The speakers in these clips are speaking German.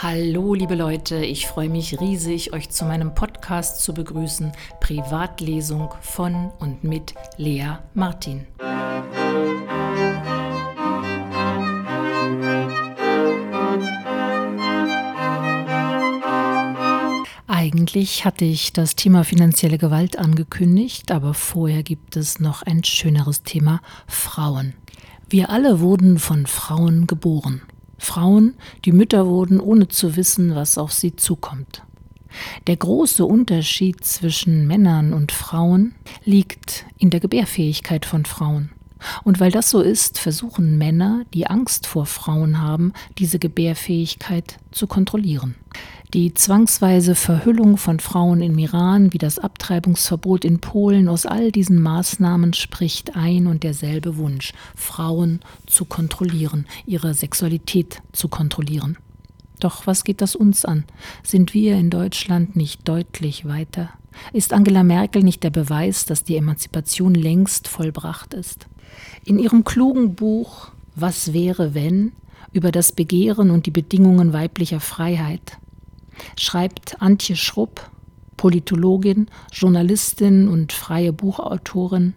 Hallo liebe Leute, ich freue mich riesig, euch zu meinem Podcast zu begrüßen, Privatlesung von und mit Lea Martin. Eigentlich hatte ich das Thema finanzielle Gewalt angekündigt, aber vorher gibt es noch ein schöneres Thema Frauen. Wir alle wurden von Frauen geboren. Frauen, die Mütter wurden, ohne zu wissen, was auf sie zukommt. Der große Unterschied zwischen Männern und Frauen liegt in der Gebärfähigkeit von Frauen. Und weil das so ist, versuchen Männer, die Angst vor Frauen haben, diese Gebärfähigkeit zu kontrollieren. Die zwangsweise Verhüllung von Frauen im Iran wie das Abtreibungsverbot in Polen, aus all diesen Maßnahmen spricht ein und derselbe Wunsch, Frauen zu kontrollieren, ihre Sexualität zu kontrollieren. Doch was geht das uns an? Sind wir in Deutschland nicht deutlich weiter? Ist Angela Merkel nicht der Beweis, dass die Emanzipation längst vollbracht ist? In ihrem klugen Buch Was wäre wenn über das Begehren und die Bedingungen weiblicher Freiheit schreibt Antje Schrupp, Politologin, Journalistin und freie Buchautorin.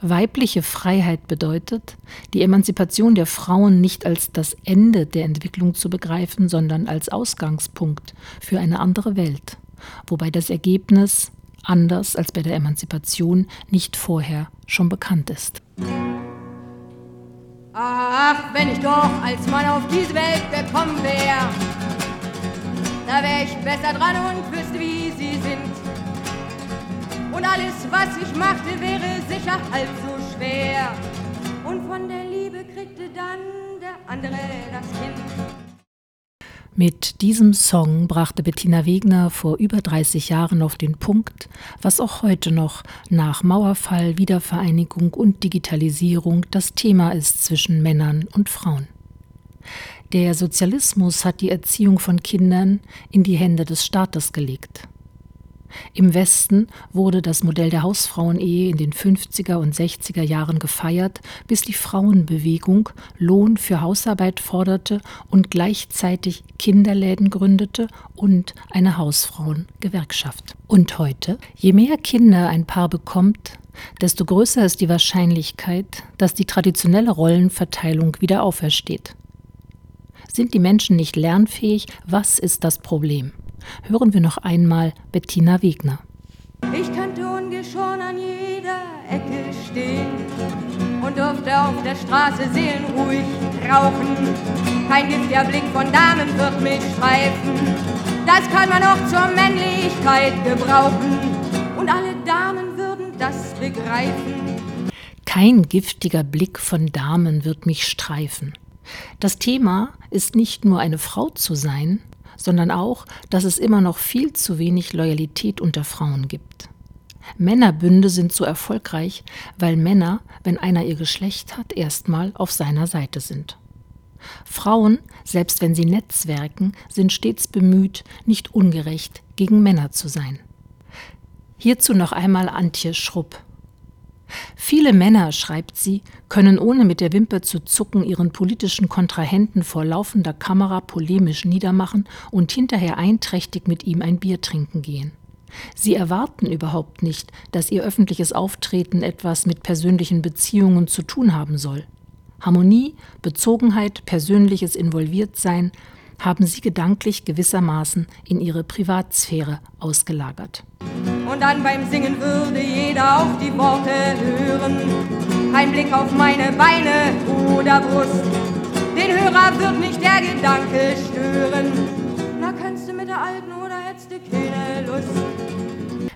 Weibliche Freiheit bedeutet, die Emanzipation der Frauen nicht als das Ende der Entwicklung zu begreifen, sondern als Ausgangspunkt für eine andere Welt, wobei das Ergebnis, anders als bei der Emanzipation, nicht vorher schon bekannt ist. Ach, wenn ich doch als Mann auf diese Welt gekommen wäre, da wär ich besser dran und wüsste, wie sie sind. Und alles, was ich machte, wäre sicher halb so schwer. Und von der Liebe kriegte dann der andere das Kind. Mit diesem Song brachte Bettina Wegner vor über 30 Jahren auf den Punkt, was auch heute noch nach Mauerfall, Wiedervereinigung und Digitalisierung das Thema ist zwischen Männern und Frauen. Der Sozialismus hat die Erziehung von Kindern in die Hände des Staates gelegt. Im Westen wurde das Modell der Hausfrauenehe in den 50er und 60er Jahren gefeiert, bis die Frauenbewegung Lohn für Hausarbeit forderte und gleichzeitig Kinderläden gründete und eine Hausfrauengewerkschaft. Und heute, je mehr Kinder ein Paar bekommt, desto größer ist die Wahrscheinlichkeit, dass die traditionelle Rollenverteilung wieder aufersteht. Sind die Menschen nicht lernfähig? Was ist das Problem? Hören wir noch einmal Bettina Wegner. Ich könnte ungeschoren an jeder Ecke stehen und durfte auf der Straße seelenruhig rauchen. Kein giftiger Blick von Damen wird mich streifen. Das kann man auch zur Männlichkeit gebrauchen. Und alle Damen würden das begreifen. Kein giftiger Blick von Damen wird mich streifen. Das Thema ist nicht nur eine Frau zu sein, sondern auch, dass es immer noch viel zu wenig Loyalität unter Frauen gibt. Männerbünde sind so erfolgreich, weil Männer, wenn einer ihr Geschlecht hat, erstmal auf seiner Seite sind. Frauen, selbst wenn sie netzwerken, sind stets bemüht, nicht ungerecht gegen Männer zu sein. Hierzu noch einmal Antje Schrupp. Viele Männer, schreibt sie, können ohne mit der Wimper zu zucken ihren politischen Kontrahenten vor laufender Kamera polemisch niedermachen und hinterher einträchtig mit ihm ein Bier trinken gehen. Sie erwarten überhaupt nicht, dass ihr öffentliches Auftreten etwas mit persönlichen Beziehungen zu tun haben soll. Harmonie, Bezogenheit, persönliches Involviertsein haben sie gedanklich gewissermaßen in ihre Privatsphäre ausgelagert. Und dann beim Singen würde jeder auf die Worte hören. Kein Blick auf meine Beine oder Brust. Den Hörer wird nicht der Gedanke stören. Na, kannst du mit der Alten oder hättest du keine Lust?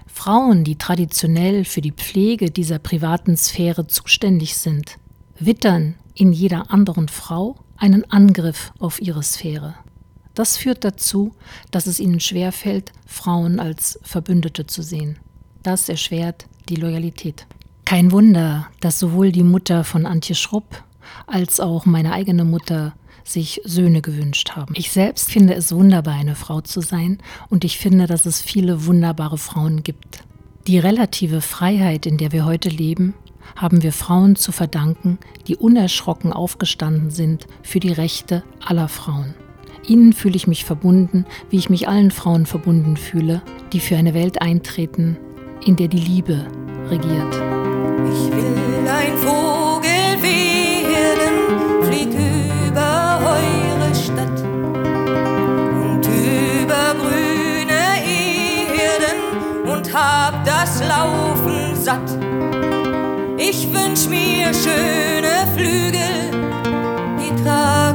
Frauen, die traditionell für die Pflege dieser privaten Sphäre zuständig sind, wittern in jeder anderen Frau einen Angriff auf ihre Sphäre. Das führt dazu, dass es ihnen schwerfällt, Frauen als Verbündete zu sehen. Das erschwert die Loyalität. Kein Wunder, dass sowohl die Mutter von Antje Schrupp als auch meine eigene Mutter sich Söhne gewünscht haben. Ich selbst finde es wunderbar, eine Frau zu sein, und ich finde, dass es viele wunderbare Frauen gibt. Die relative Freiheit, in der wir heute leben, haben wir Frauen zu verdanken, die unerschrocken aufgestanden sind für die Rechte aller Frauen. Ihnen fühle ich mich verbunden, wie ich mich allen Frauen verbunden fühle, die für eine Welt eintreten, in der die Liebe regiert. Ich will ein Vogel werden, flieg über eure Stadt und über grüne Erden und hab das Laufen satt. Ich wünsch mir schöne Flügel, die tragen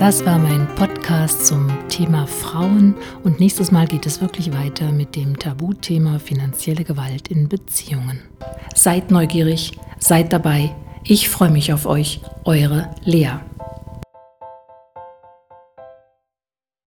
Das war mein Podcast zum Thema Frauen und nächstes Mal geht es wirklich weiter mit dem Tabuthema finanzielle Gewalt in Beziehungen. Seid neugierig, seid dabei. Ich freue mich auf euch, eure Lea.